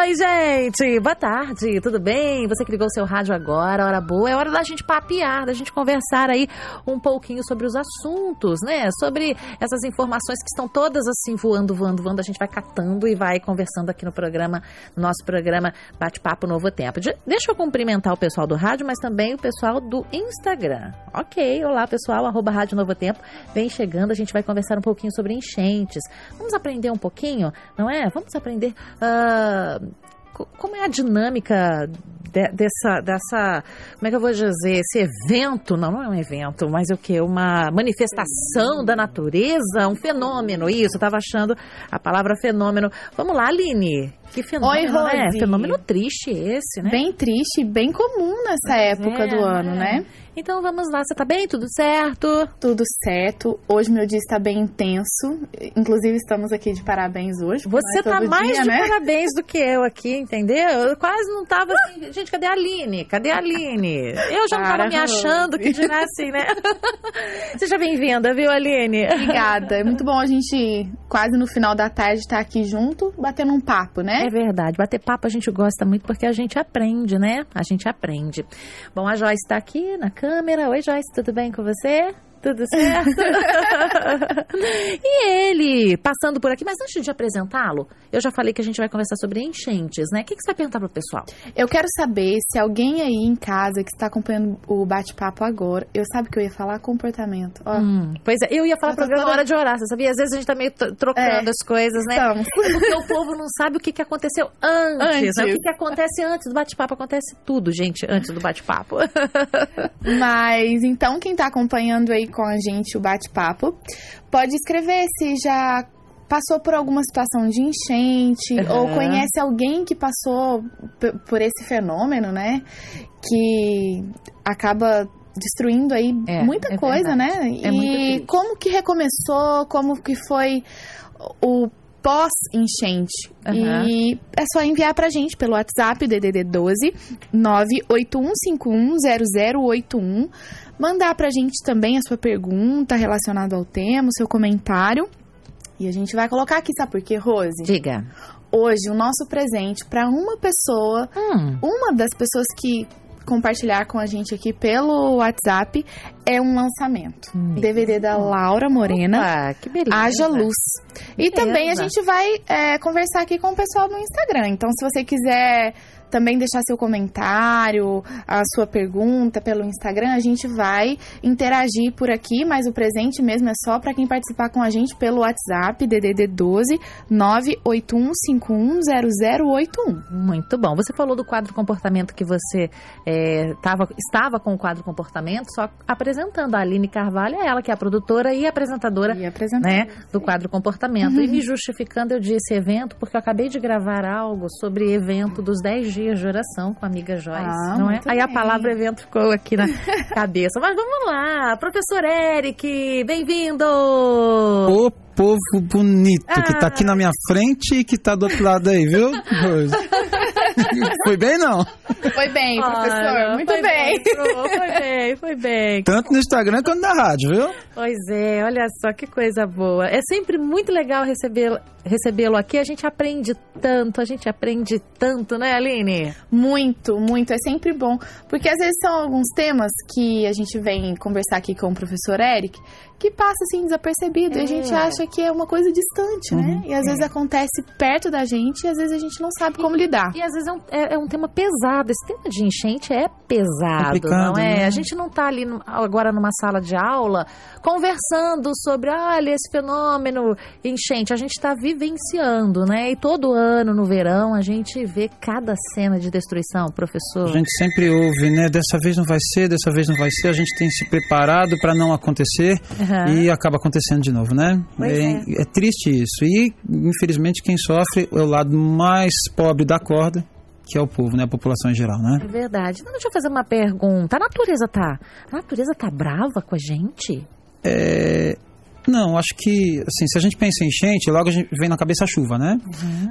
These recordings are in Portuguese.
oi, gente! Boa tarde, tudo bem? Você que ligou seu rádio agora, hora boa, é hora da gente papear, da gente conversar aí um pouquinho sobre os assuntos, né? Sobre essas informações que estão todas assim voando, voando, voando, a gente vai catando e vai conversando aqui no programa, no nosso programa Bate-Papo Novo Tempo. De, deixa eu cumprimentar o pessoal do rádio, mas também o pessoal do Instagram. Ok, olá pessoal, arroba Rádio Novo Tempo, vem chegando, a gente vai conversar um pouquinho sobre enchentes. Vamos aprender um pouquinho, não é? Vamos aprender... Uh, como é a dinâmica de, dessa, dessa, como é que eu vou dizer, esse evento, não, não é um evento, mas o que? Uma manifestação da natureza, um fenômeno, isso, eu estava achando a palavra fenômeno. Vamos lá, Aline, que fenômeno, Oi, né? Fenômeno triste esse, né? Bem triste, bem comum nessa época é, do ano, né? Então vamos lá, você tá bem? Tudo certo? Tudo certo. Hoje meu dia está bem intenso. Inclusive estamos aqui de parabéns hoje. Você é tá mais dia, de né? parabéns do que eu aqui, entendeu? Eu quase não tava assim. Gente, cadê a Aline? Cadê a Aline? Eu já não tava me Para, achando que dirá assim, né? Seja bem-vinda, viu, Aline? Obrigada. É muito bom a gente, quase no final da tarde, estar aqui junto, batendo um papo, né? É verdade. Bater papo a gente gosta muito porque a gente aprende, né? A gente aprende. Bom, a Joyce está aqui na câmera. Oi, Joyce, tudo bem com você? Tudo certo? e ele, passando por aqui, mas antes de apresentá-lo, eu já falei que a gente vai conversar sobre enchentes, né? O que, que você vai perguntar pro pessoal? Eu quero saber se alguém aí em casa que está acompanhando o bate-papo agora, eu sabe que eu ia falar comportamento. Ó, Hum, pois é, eu ia falar Eu programa toda- hora de orar, você sabia? Às vezes a gente tá meio trocando É, as coisas, né? estamos. É porque o povo não sabe o que, que aconteceu antes, Antes. né? O que, que acontece antes do bate-papo. Acontece tudo, gente, antes do bate-papo. Mas então quem tá acompanhando aí com a gente o bate-papo, pode escrever se já passou por alguma situação de enchente Aham. ou conhece alguém que passou por esse fenômeno, né? Que acaba destruindo aí É, muita é coisa, né? verdade. É e como que recomeçou, como que foi o pós-enchente. Aham. E é só enviar pra gente pelo WhatsApp, DDD 12 981510081. Mandar pra gente também a sua pergunta relacionada ao tema, o seu comentário. E a gente vai colocar aqui, sabe por quê, Rose? Diga. Hoje, o nosso presente pra uma pessoa, Hum, uma das pessoas que compartilhar com a gente aqui pelo WhatsApp, é um lançamento. Meu DVD da Laura Morena. opa, que beleza. Haja luz. E Beleza. também a gente vai é, conversar aqui com o pessoal no Instagram. Então, se você quiser também deixar seu comentário, a sua pergunta pelo Instagram, a gente vai interagir por aqui, mas o presente mesmo é só para quem participar com a gente pelo WhatsApp, DDD 12 981510081. Muito bom. Você falou do quadro comportamento que você é, tava, estava com o quadro comportamento, só apresentando. A Aline Carvalho é ela que é a produtora e apresentadora E né, do quadro comportamento. E me justificando, eu disse evento, porque eu acabei de gravar algo sobre evento dos 10 dias de oração com a amiga Joyce, Ah, não é? Aí a palavra evento ficou aqui na cabeça. Mas vamos lá, professor Eric, bem-vindo! Ô povo bonito que Ah. tá aqui na minha frente e que tá do outro lado aí, viu? Foi bem, não? Foi bem, professor. Olha, Muito foi bem. Pro, foi bem, foi bem. Tanto no Instagram quanto na rádio, viu? Pois é, olha só que coisa boa. É sempre muito legal recebê-lo recebê-lo aqui. A gente aprende tanto, a gente aprende tanto, né, Aline? Muito, muito. É sempre bom. Porque às vezes são alguns temas que a gente vem conversar aqui com o professor Eric que passa assim desapercebido. E É. a gente acha que é uma coisa distante, né? E às vezes acontece perto da gente e às vezes a gente não sabe como lidar. E às vezes é um, é- é um tema pesado. Esse tema de enchente é pesado, Complicado, não é? né? A gente não está ali no- agora numa sala de aula conversando sobre, olha, esse fenômeno enchente. A gente está vivenciando, né? E todo ano, no verão, a gente vê cada cena de destruição, professor. A gente sempre ouve, né? Dessa vez não vai ser, dessa vez não vai ser. A gente tem se preparado para não acontecer Aham. e acaba acontecendo de novo, né? Pois é, é triste isso. E, infelizmente, quem sofre é o lado mais pobre da corda, que é o povo, né? A população em geral, né? É verdade. Então, deixa eu fazer uma pergunta. A natureza tá. A natureza tá brava com a gente? Não, acho que, assim, se a gente pensa em enchente, logo a gente vem na cabeça a chuva, né?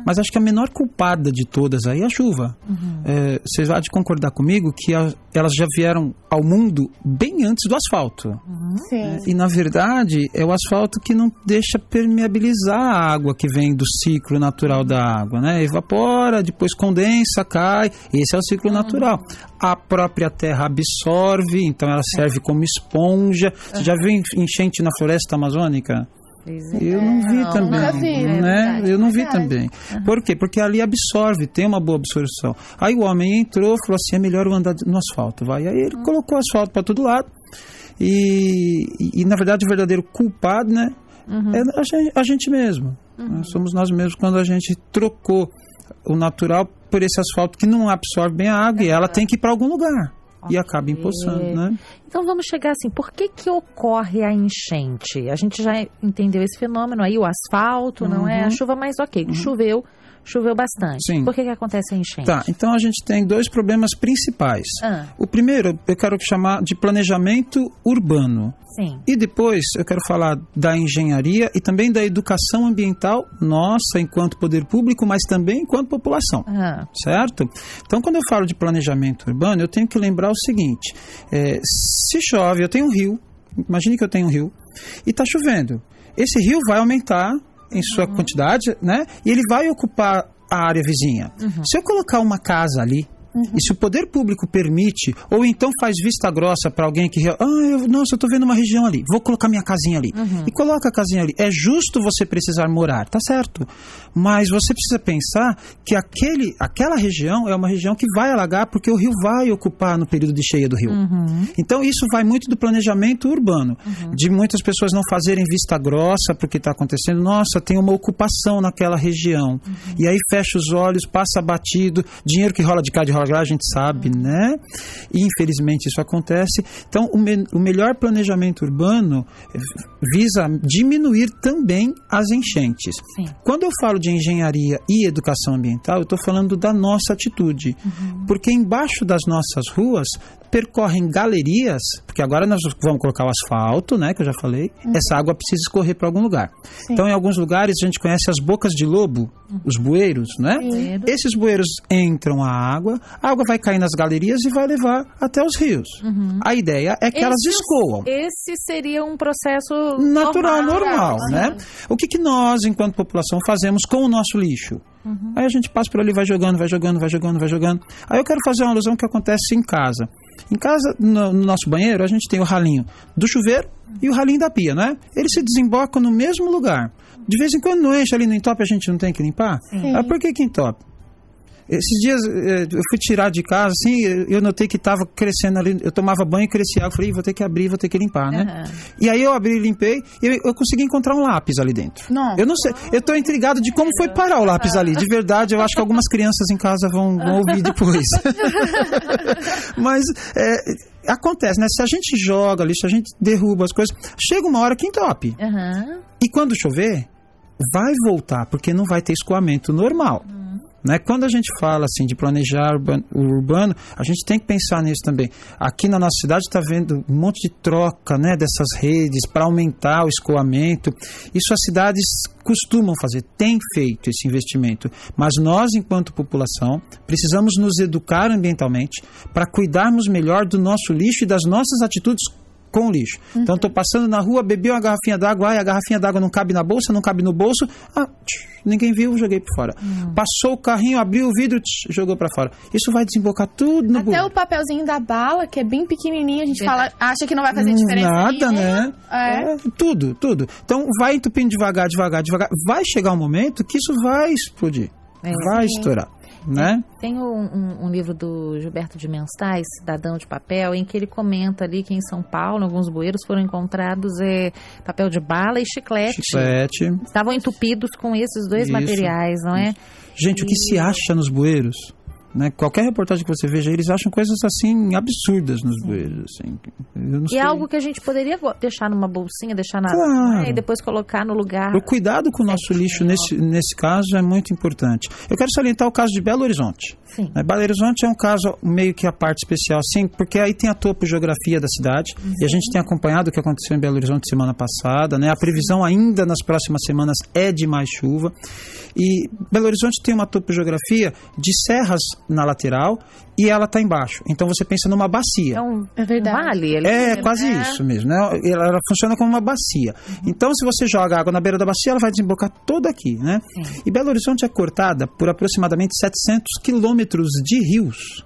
Mas acho que a menor culpada de todas aí é a chuva. É, vocês vão de concordar comigo que a- elas já vieram ao mundo bem antes do asfalto. Sim. E na verdade é o asfalto que não deixa permeabilizar a água que vem do ciclo natural da água, né? Evapora, depois condensa, cai. Esse é o ciclo natural. A própria terra absorve, então ela serve como esponja. Você já viu enchente na floresta amazônica? Eu não vi Não, também, vi, é né? verdade, eu não vi verdade. também. Por quê? Porque ali absorve, tem uma boa absorção. Aí o homem entrou, falou assim, é melhor eu andar no asfalto, vai. Aí ele colocou asfalto para todo lado. E, e, e, na verdade o verdadeiro culpado, né, é a gente, a gente mesmo. né? Somos nós mesmos quando a gente trocou o natural por esse asfalto que não absorve bem a água e ela tem que ir para algum lugar. E acaba empoçando, né? Então vamos chegar assim, por que que ocorre a enchente? A gente já entendeu esse fenômeno aí, o asfalto, não é a chuva, mas ok, choveu, choveu bastante. Sim. Por que que acontece a enchente? Tá, então a gente tem dois problemas principais. Ah, O primeiro eu quero chamar de planejamento urbano. sim. E depois eu quero falar da engenharia e também da educação ambiental, nossa, enquanto poder público, mas também enquanto população. Ah, Certo? Então, quando eu falo de planejamento urbano, eu tenho que lembrar o seguinte: é, se chove, eu tenho um rio, imagine que eu tenho um rio, e está chovendo. Esse rio vai aumentar em sua quantidade, né? E ele vai ocupar a área vizinha. Se eu colocar uma casa ali, e se o poder público permite, ou então faz vista grossa para alguém que. Ah, eu, nossa, eu estou vendo uma região ali, vou colocar minha casinha ali. E coloca a casinha ali. É justo você precisar morar, tá certo. Mas você precisa pensar que aquele, aquela região é uma região que vai alagar porque o rio vai ocupar no período de cheia do rio. Então isso vai muito do planejamento urbano, de muitas pessoas não fazerem vista grossa para o que está acontecendo. Nossa, tem uma ocupação naquela região. E aí fecha os olhos, passa batido, dinheiro que rola de cá, de rola lá, a gente sabe, né? E infelizmente isso acontece. Então o, me- o melhor planejamento urbano visa diminuir também as enchentes. Sim. Quando eu falo de engenharia e educação ambiental, eu estou falando da nossa atitude. Porque embaixo das nossas ruas percorrem galerias, porque agora nós vamos colocar o asfalto, né, que eu já falei, essa água precisa escorrer para algum lugar. Então, em alguns lugares, a gente conhece as bocas de lobo, os bueiros, né? Sim. Esses bueiros entram a água, a água vai cair nas galerias e vai levar até os rios. A ideia é que elas Esse- escoam Esse seria um processo natural, normal, Aham. né? O que, que nós, enquanto população, fazemos com o nosso lixo? Aí a gente passa por ali, vai jogando, vai jogando, vai jogando, vai jogando. Aí eu quero fazer uma alusão que acontece em casa. Em casa, no, no nosso banheiro, a gente tem o ralinho do chuveiro e o ralinho da pia, né? Eles se desembocam no mesmo lugar. De vez em quando não enche ali no entope, a gente não tem que limpar? Sim. Ah, por que que entope? Esses dias eh, eu fui tirar de casa, assim, eu notei que estava crescendo ali, eu tomava banho e crescia água, falei, "Ih, vou ter que abrir, vou ter que limpar, né? Aham. E aí eu abri e limpei e eu, eu consegui encontrar um lápis ali dentro. Nossa. Eu não sei, eu tô intrigado de como foi parar o lápis ali. De verdade, eu acho que algumas crianças em casa vão, vão ouvir depois. Mas é, acontece, né? Se a gente joga ali, se a gente derruba as coisas, chega uma hora que entope. Aham. E quando chover, vai voltar, porque não vai ter escoamento normal. Né? Quando a gente fala assim de planejar urban- o urbano, a gente tem que pensar nisso também. Aqui na nossa cidade está vendo um monte de troca né, dessas redes para aumentar o escoamento. Isso as cidades costumam fazer, têm feito esse investimento. Mas nós, enquanto população, precisamos nos educar ambientalmente para cuidarmos melhor do nosso lixo e das nossas atitudes com o lixo. Então, estou passando na rua, bebi uma garrafinha d'água, ai, a garrafinha d'água não cabe na bolsa, não cabe no bolso. Ah, tch, ninguém viu, joguei por fora. Passou o carrinho, abriu o vidro, tch, jogou para fora. Isso vai desembocar tudo no Até o papelzinho da bala, que é bem pequenininho, a gente fala, acha que não vai fazer diferença Nada, nenhuma. né? É. É, tudo, tudo. Então, vai entupindo devagar, devagar, devagar. Vai chegar um momento que isso vai explodir. É, vai sim. estourar, né? Tem um, um- um livro do Gilberto de Menstais, Cidadão de Papel, em que ele comenta ali que em São Paulo, alguns bueiros, foram encontrados é, papel de bala e chiclete. Chiclete. Estavam entupidos com esses dois Isso, materiais, não é? Gente, o que se acha nos bueiros? Né? Qualquer reportagem que você veja, eles acham coisas assim absurdas nos bueiros. Assim. E sei. é algo que a gente poderia deixar numa bolsinha, deixar na. Claro. né, E depois colocar no lugar. O cuidado com o nosso lixo nesse, nesse caso é muito importante. Eu quero salientar o caso de Belo Horizonte. Sim. Né, Belo Horizonte é um caso meio que a parte especial, sim, porque aí tem a topogeografia da cidade e a gente tem acompanhado o que aconteceu em Belo Horizonte semana passada. Né? A previsão ainda nas próximas semanas é de mais chuva. E Belo Horizonte tem uma topogeografia de serras na lateral e ela está embaixo. Então você pensa numa bacia. É um, É verdade. um vale. É ele- quase né? isso mesmo, né? Ela, ela funciona como uma bacia. Então, se você joga água na beira da bacia, ela vai desembocar toda aqui, né? Sim. E Belo Horizonte é cortada por aproximadamente 700 quilômetros de rios.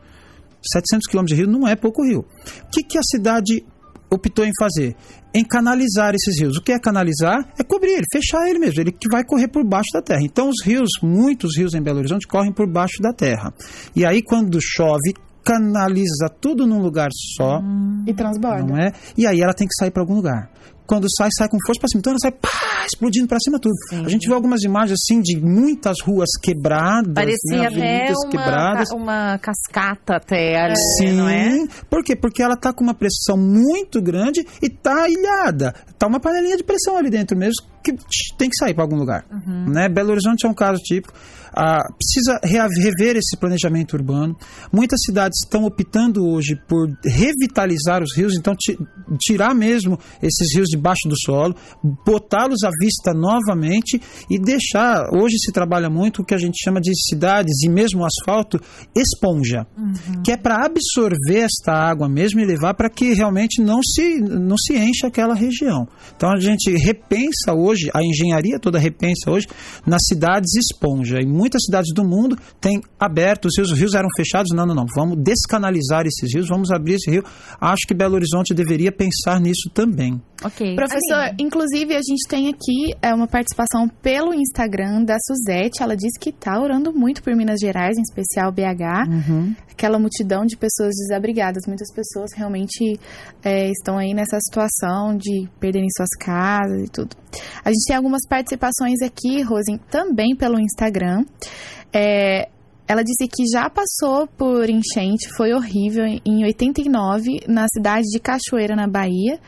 700 quilômetros de rio não é pouco rio. O que, que a cidade optou em fazer? Em canalizar esses rios. O que é canalizar? É cobrir ele, fechar ele mesmo, ele que vai correr por baixo da terra. Então, os rios, muitos rios em Belo Horizonte correm por baixo da terra. E aí, quando chove, canaliza tudo num lugar só E transborda. não é? E aí ela tem que sair para algum lugar. Quando sai, sai com força para cima. Então ela sai pá, explodindo para cima tudo. Sim. A gente vê algumas imagens assim de muitas ruas quebradas, Parecia né, avenidas uma, quebradas. uma cascata até ali, Sim, não é? por quê? Porque ela tá com uma pressão muito grande e tá ilhada. Tá uma panelinha de pressão ali dentro mesmo que tem que sair para algum lugar. Uhum. Né? Belo Horizonte é um caso típico. Ah, precisa rever esse planejamento urbano. Muitas cidades estão optando hoje por revitalizar os rios, então ti- tirar mesmo esses rios debaixo do solo, botá-los à vista novamente e deixar. Hoje se trabalha muito o que a gente chama de cidades e mesmo asfalto esponja, que é para absorver esta água mesmo e levar para que realmente não se, não se encha aquela região. Então a gente repensa hoje, a engenharia toda repensa hoje nas cidades esponja. E muitas cidades do mundo têm aberto os rios, os rios eram fechados. Não, não, não. Vamos descanalizar esses rios, vamos abrir esse rio. Acho que Belo Horizonte deveria pensar nisso também. Ok. Professor, inclusive a gente tem aqui é, uma participação pelo Instagram da Suzete. Ela disse que está orando muito por Minas Gerais, em especial BH. Uhum. Aquela multidão de pessoas desabrigadas. Muitas pessoas realmente é, estão aí nessa situação de perderem suas casas e tudo. A gente tem algumas participações aqui, Rosen, também pelo Instagram. É, ela disse que já passou por enchente, foi horrível em 89, na cidade de Cachoeira, na Bahia.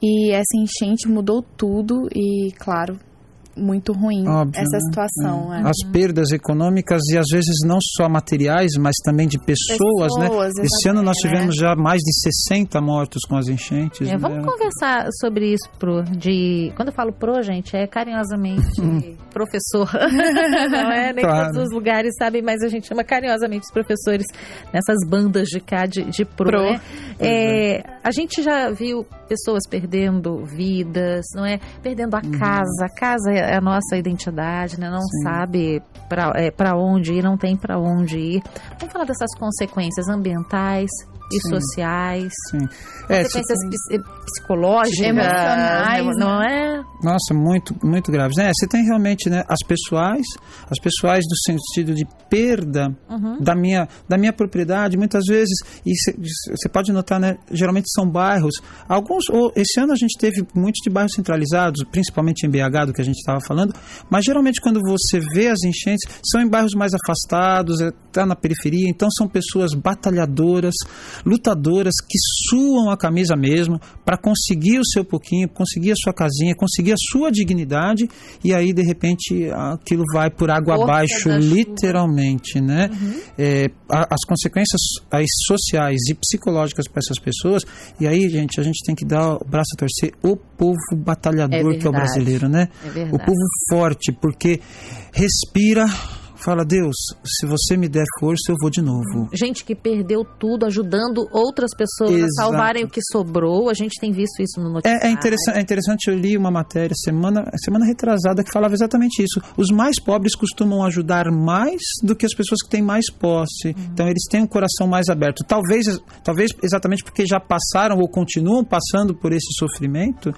E essa enchente mudou tudo e, claro, muito ruim Óbvio, essa né? situação. é. As perdas econômicas e às vezes não só materiais, mas também de pessoas, né? Pessoas, Esse ano nós tivemos já mais de 60 mortos com as enchentes. É, vamos né? conversar sobre isso, Pro. De, quando eu falo Pro, gente, é carinhosamente professor. Não é? Nem Claro. todos os lugares sabem, mas a gente chama carinhosamente os professores nessas bandas de cá de, de Pro. Pro. né? É, a gente já viu pessoas perdendo vidas, não é? Perdendo a casa. A casa é a nossa identidade, né? Não Sim. sabe para é, pra onde ir, não tem para onde ir. Vamos falar dessas consequências ambientais e Sim. sociais. Sim. É, Consequências psi- psicológicas, Emocionais, né? não é? Nossa, muito, muito graves. É, você tem realmente né, as pessoais, as pessoais do sentido de perda Uhum. da, minha, da minha propriedade, muitas vezes, e você pode notar, né, geralmente são bairros, alguns, ou, esse ano a gente teve muitos de bairros centralizados, principalmente em BH, do que a gente estava falando, mas geralmente quando você vê as enchentes, são em bairros mais afastados, está na periferia, então são pessoas batalhadoras, lutadoras, que suam a camisa mesmo para conseguir o seu pouquinho, conseguir a sua casinha, conseguir a sua dignidade, e aí de repente aquilo vai por água Força abaixo, chuva. literalmente, né? Uhum. É, as consequências aí, sociais e psicológicas para essas pessoas, e aí, gente, a gente tem que dar o braço a torcer o povo batalhador É que é o brasileiro, né? É O povo forte, porque respira, fala, Deus, se você me der força, eu vou de novo. Gente que perdeu tudo, ajudando outras pessoas a Exato. salvarem o que sobrou. A gente tem visto isso no noticiário. É, é, interessante, é interessante, eu li uma matéria semana, semana retrasada que falava exatamente isso. Os mais pobres costumam ajudar mais do que as pessoas que têm mais posse. Então eles têm um coração mais aberto. Talvez, talvez exatamente porque já passaram ou continuam passando por esse sofrimento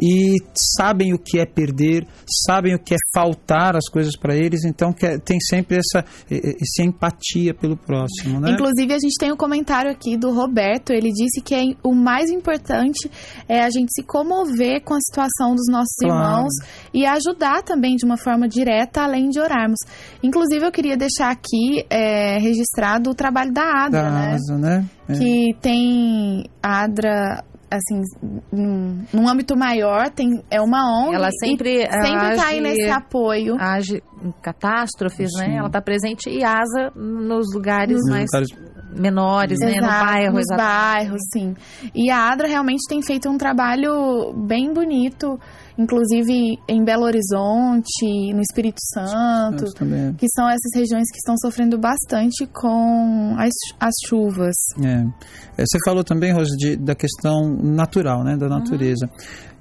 e sabem o que é perder, sabem o que é faltar as coisas para eles, então quer- tem sempre essa, essa empatia pelo próximo, né? Inclusive, a gente tem um comentário aqui do Roberto. Ele disse que é- o mais importante é a gente se comover com a situação dos nossos Claro. irmãos e ajudar também de uma forma direta, além de orarmos. Inclusive, eu queria deixar aqui é, registrado o trabalho da ADRA, da né? asa, né? É. Que tem a ADRA, assim, num, num âmbito maior, tem, é uma ONG. Ela sempre sempre tá aí nesse apoio. age em catástrofes, Sim. né? Ela está presente e asa nos lugares Nos mais lugares menores, né? No Exato, bairro, nos exato. bairros, sim. E a ADRA realmente tem feito um trabalho bem bonito, inclusive em Belo Horizonte, no Espírito Santo, que são essas regiões que estão sofrendo bastante com as, as chuvas. É. É, Você falou também, Rose, de- da questão natural, né, da natureza.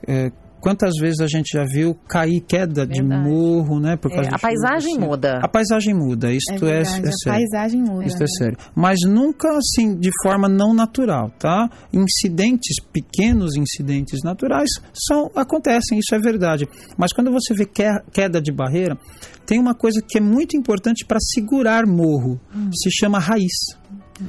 É, quantas vezes a gente já viu cair queda de Verdade. morro, né, por É, causa a de chuva, paisagem assim. muda. A paisagem muda, isto é, é, verdade, a sério. paisagem muda. Isso é sério. Mas nunca assim de forma não natural, tá? Incidentes, pequenos incidentes naturais são acontecem, isso é verdade. Mas quando você vê que- queda de barreira, tem uma coisa que é muito importante para segurar morro, se chama raiz.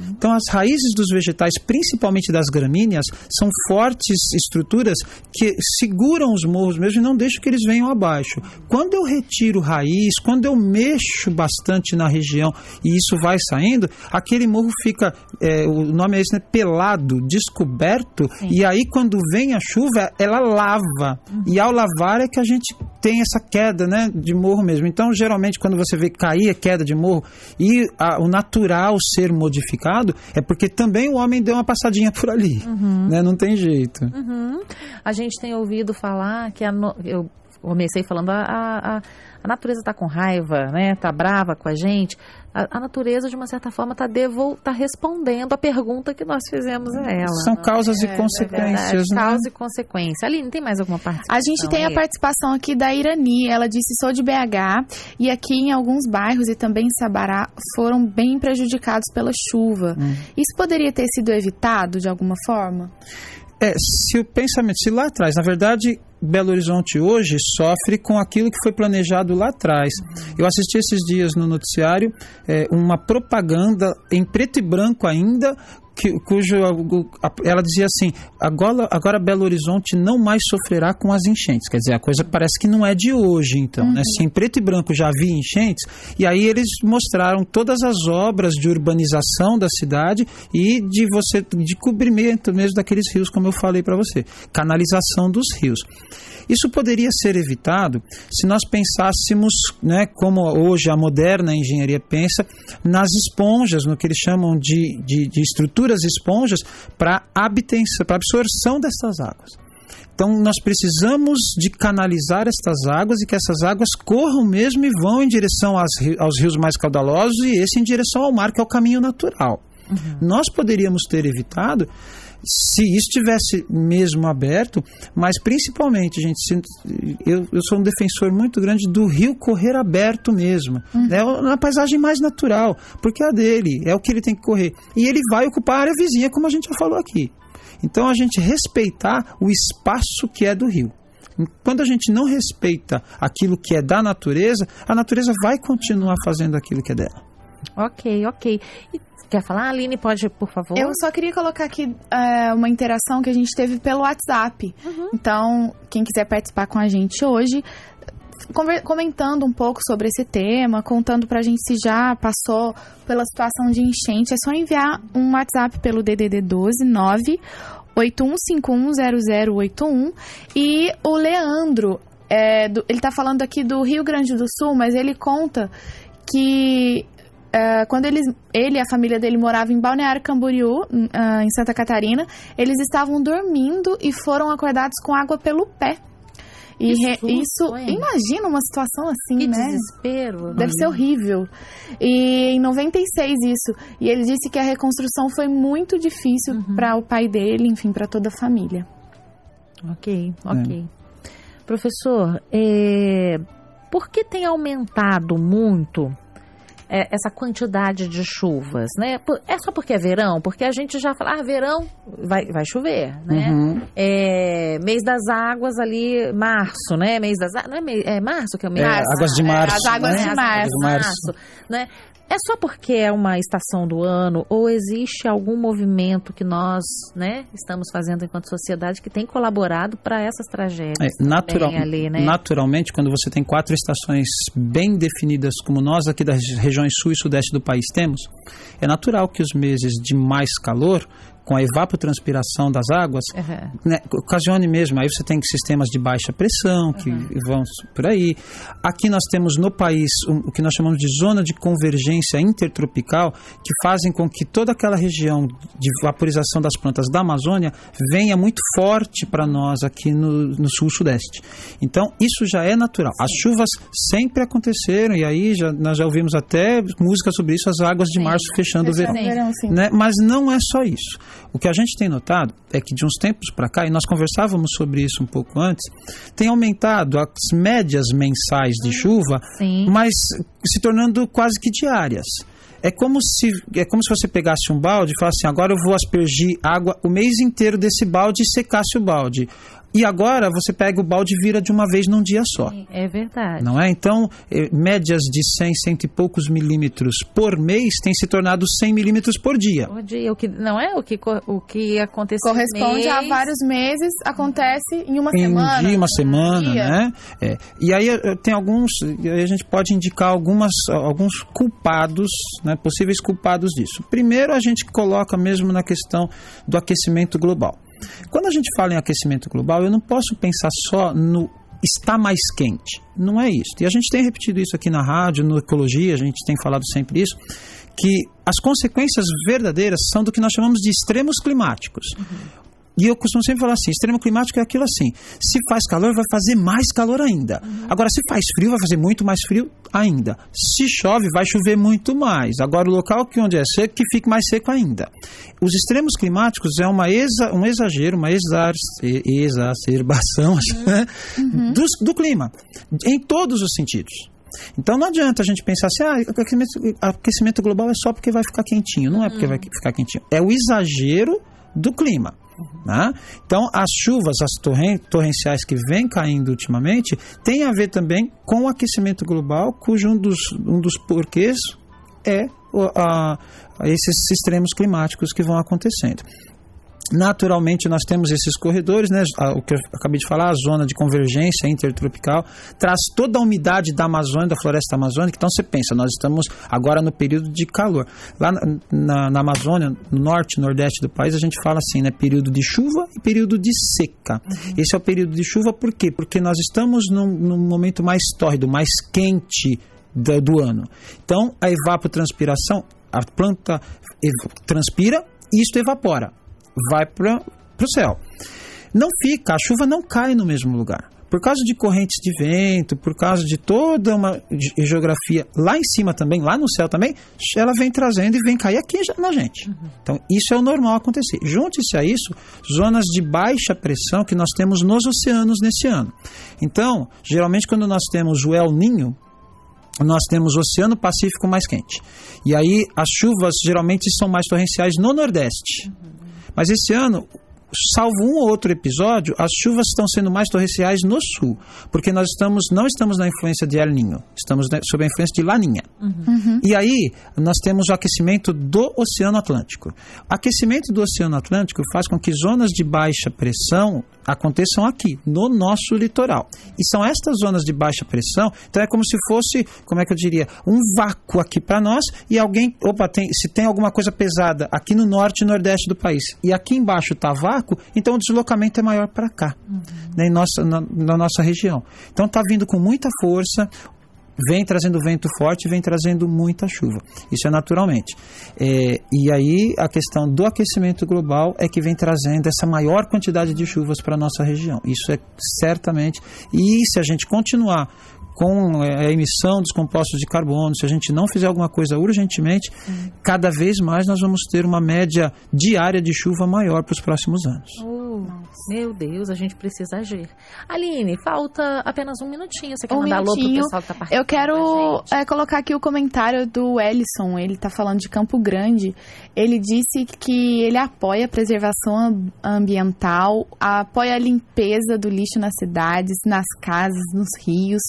Então, as raízes dos vegetais, principalmente das gramíneas, são fortes estruturas que seguram os morros mesmo e não deixam que eles venham abaixo. Quando eu retiro raiz, quando eu mexo bastante na região e isso vai saindo, aquele morro fica, é, o nome é esse, né, pelado, descoberto, e aí quando vem a chuva, ela lava. E ao lavar é que a gente tem essa queda né, de morro mesmo. Então, geralmente, quando você vê cair a queda de morro e a- o natural ser modificado, é porque também o homem deu uma passadinha por ali. Né? Não tem jeito. Uhum. A gente tem ouvido falar que a no- eu comecei falando a, a, a- a natureza está com raiva, né? Tá brava com a gente. A, a natureza de uma certa forma está tá respondendo a pergunta que nós fizemos a ela. São causas e É consequências, verdade, né? Causa e consequência. Aline, tem mais alguma participação? A gente tem a aí? participação aqui da Irani. Ela disse: sou de BH e aqui em alguns bairros e também em Sabará foram bem prejudicados pela chuva. Hum. Isso poderia ter sido evitado de alguma forma? É, se o pensamento, se lá atrás, na verdade, Belo Horizonte hoje sofre com aquilo que foi planejado lá atrás. Eu assisti esses dias no noticiário é, uma propaganda em preto e branco ainda. Que, cujo ela dizia assim agora, agora Belo Horizonte não mais sofrerá com as enchentes. Quer dizer a coisa parece que não é de hoje então né? se em preto e branco já havia enchentes e aí eles mostraram todas as obras de urbanização da cidade e de você de cobrimento mesmo daqueles rios como eu falei para você. Canalização dos rios isso poderia ser evitado se nós pensássemos, né, como hoje a moderna engenharia pensa, nas esponjas, no que eles chamam de, de, de estruturas esponjas para absorção dessas águas. Então, nós precisamos de canalizar estas águas e que essas águas corram mesmo e vão em direção aos rios mais caudalosos e esse em direção ao mar, que é o caminho natural. Nós poderíamos ter evitado se isso tivesse mesmo aberto, mas principalmente, gente, se- eu, eu sou um defensor muito grande do rio correr aberto mesmo. É uma paisagem mais natural, porque é a dele, é o que ele tem que correr. E ele vai ocupar a área vizinha, como a gente já falou aqui. Então a gente respeitar o espaço que é do rio. Quando a gente não respeita aquilo que é da natureza, a natureza vai continuar fazendo aquilo que é dela. Ok, ok. E quer falar, Aline? Pode, por favor? Eu só queria colocar aqui é, uma interação que a gente teve pelo WhatsApp. Então, quem quiser participar com a gente hoje, comentando um pouco sobre esse tema, contando pra gente se já passou pela situação de enchente, é só enviar um WhatsApp pelo DDD 12 9 81510081 e o Leandro, é, do- ele tá falando aqui do Rio Grande do Sul, mas ele conta que é, quando eles, ele e a família dele moravam em Balneário Camboriú, em, ah, em Santa Catarina, eles estavam dormindo e foram acordados com água pelo pé. E re- isso, hein? imagina uma situação assim, Que né? desespero. Deve ser horrível. E em 96 isso. E ele disse que a reconstrução foi muito difícil Uhum. para o pai dele, enfim, para toda a família. Ok, ok. Professor, é, por que tem aumentado muito é, essa quantidade de chuvas, né? É só porque é verão? Porque a gente já fala, ah, verão vai, vai chover, né? Uhum. É, mês das águas ali, março, né? Mês das águas, não é, mês- é março que é o mês É, águas de é, março, as águas né? de março. águas de Março. né? É só porque é uma estação do ano ou existe algum movimento que nós, né, estamos fazendo enquanto sociedade que tem colaborado para essas tragédias? É, natural- ali, né? Naturalmente, quando você tem quatro estações bem definidas, como nós aqui das regiões sul e sudeste do país temos, é natural que os meses de mais calor com a evapotranspiração das águas, Uhum. né, ocasione mesmo. Aí você tem sistemas de baixa pressão que vão por aí. Aqui nós temos no país um- o que nós chamamos de zona de convergência intertropical, que fazem com que toda aquela região de vaporização das plantas da Amazônia venha muito forte para nós aqui no, no sul-sudeste. Então, isso já é natural. As chuvas sempre aconteceram, e aí já, nós já ouvimos até música sobre isso, as águas de Sim. março fechando o verão o né? Mas não é só isso. O que a gente tem notado é que de uns tempos para cá, e nós conversávamos sobre isso um pouco antes, tem aumentado as médias mensais de chuva, Sim. mas se tornando quase que diárias. É como se é como se você pegasse um balde e falasse assim, agora eu vou aspergir água o mês inteiro desse balde e secasse o balde. E agora você pega o balde e vira de uma vez num dia só. É verdade. Não é? Então, eh, médias de 100, cento e poucos milímetros por mês têm se tornado 100 milímetros por dia. O dia, o que não é o que o que aconteceu Corresponde a mês. vários meses, acontece em uma em semana. um dia, uma semana, dia. né? É. E aí eh, tem alguns, e aí a gente pode indicar algumas, alguns culpados, né, possíveis culpados disso. Primeiro, a gente coloca mesmo na questão do aquecimento global. Quando a gente fala em aquecimento global, eu não posso pensar só no está mais quente. Não é isso. E a gente tem repetido isso aqui na rádio, no Ecologia, a gente tem falado sempre isso, que as consequências verdadeiras são do que nós chamamos de extremos climáticos. E eu costumo sempre falar assim: extremo climático é aquilo assim. Se faz calor, vai fazer mais calor ainda. Agora, se faz frio, vai fazer muito mais frio ainda. Se chove, vai chover muito mais. Agora, o local que onde é seco, que fique mais seco ainda. Os extremos climáticos é uma exa, um exagero, uma exar, exacerbação né, do, do clima, em todos os sentidos. Então não adianta a gente pensar assim, ah, aquecimento, aquecimento global é só porque vai ficar quentinho. Não é porque vai ficar quentinho. É o exagero do clima. Né? Então, as chuvas, as torren torrenciais que vêm caindo ultimamente, tem a ver também com o aquecimento global, cujo um dos, um dos porquês é a esses extremos climáticos que vão acontecendo. Naturalmente, nós temos esses corredores, né? o que eu acabei de falar, a zona de convergência intertropical, traz toda a umidade da Amazônia, da floresta amazônica. Então, você pensa, nós estamos agora no período de calor. Lá na, na- na Amazônia, no norte e nordeste do país, a gente fala assim, né? Período de chuva e período de seca. Esse é o período de chuva, por quê? Porque nós estamos num, num momento mais tórrido, mais quente da- do ano. Então, a evapotranspiração, a planta transpira e isto evapora vai para o céu. Não fica, a chuva não cai no mesmo lugar. Por causa de correntes de vento, por causa de toda uma ge- geografia lá em cima também, lá no céu também, ela vem trazendo e vem cair aqui na gente. Então, isso é o normal acontecer. Junte-se a isso, zonas de baixa pressão que nós temos nos oceanos nesse ano. Então, geralmente quando nós temos o El Ninho, nós temos o Oceano Pacífico mais quente. E aí as chuvas geralmente são mais torrenciais no Nordeste. Mas esse ano, salvo um ou outro episódio, as chuvas estão sendo mais torrenciais no Sul, porque nós estamos não estamos na influência de El Niño, estamos sob a influência de Laninha. E aí nós temos o aquecimento do Oceano Atlântico. O aquecimento do Oceano Atlântico faz com que zonas de baixa pressão aconteçam aqui, no nosso litoral. E são estas zonas de baixa pressão, então é como se fosse, como é que eu diria, um vácuo aqui para nós e alguém, opa, tem, se tem alguma coisa pesada aqui no norte e nordeste do país e aqui embaixo está vácuo, então o deslocamento é maior para cá, né, em nossa, na, na nossa região. Então está vindo com muita força, vem trazendo vento forte, vem trazendo muita chuva. Isso é naturalmente. É, e aí a questão do aquecimento global é que vem trazendo essa maior quantidade de chuvas para a nossa região. Isso é certamente. E se a gente continuar com é, a emissão dos compostos de carbono, se a gente não fizer alguma coisa urgentemente, cada vez mais nós vamos ter uma média diária de chuva maior para os próximos anos. Oh, meu Deus, a gente precisa agir. Aline, falta apenas um minutinho. Você quer Um mandar alô pro minutinho. pessoal que tá participando? Eu quero é, colocar aqui o comentário do Ellison. Ele tá falando de Campo Grande. Ele disse que ele apoia a preservação am- ambiental, apoia a limpeza do lixo nas cidades, nas casas, nos rios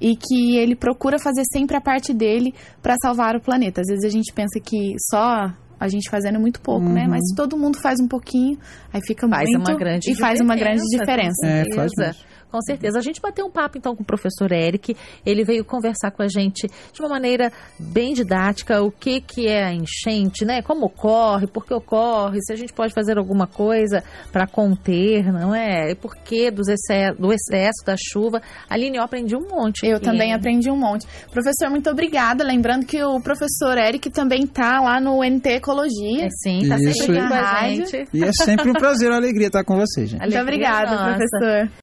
e que ele procura fazer sempre a parte dele para salvar o planeta. Às vezes a gente pensa que só a gente fazendo é muito pouco, né? Mas se todo mundo faz um pouquinho, aí fica Faz muito uma grande e faz uma grande diferença, É, faz certeza. Com certeza. A gente bateu um papo então com o professor Eric. Ele veio conversar com a gente de uma maneira bem didática o que, que é a enchente, né? Como ocorre, por que ocorre, se a gente pode fazer alguma coisa para conter, não é? E por que dos excesso, do excesso da chuva. Aline, eu aprendi um monte. Eu aqui, também aprendi um monte. Professor, muito obrigada. Lembrando que o professor Eric também tá lá no NT Ecologia. É sim, tá Isso sempre com a gente. E é sempre um prazer uma alegria estar com vocês, gente. Muito Alegria obrigada, nossa. professor.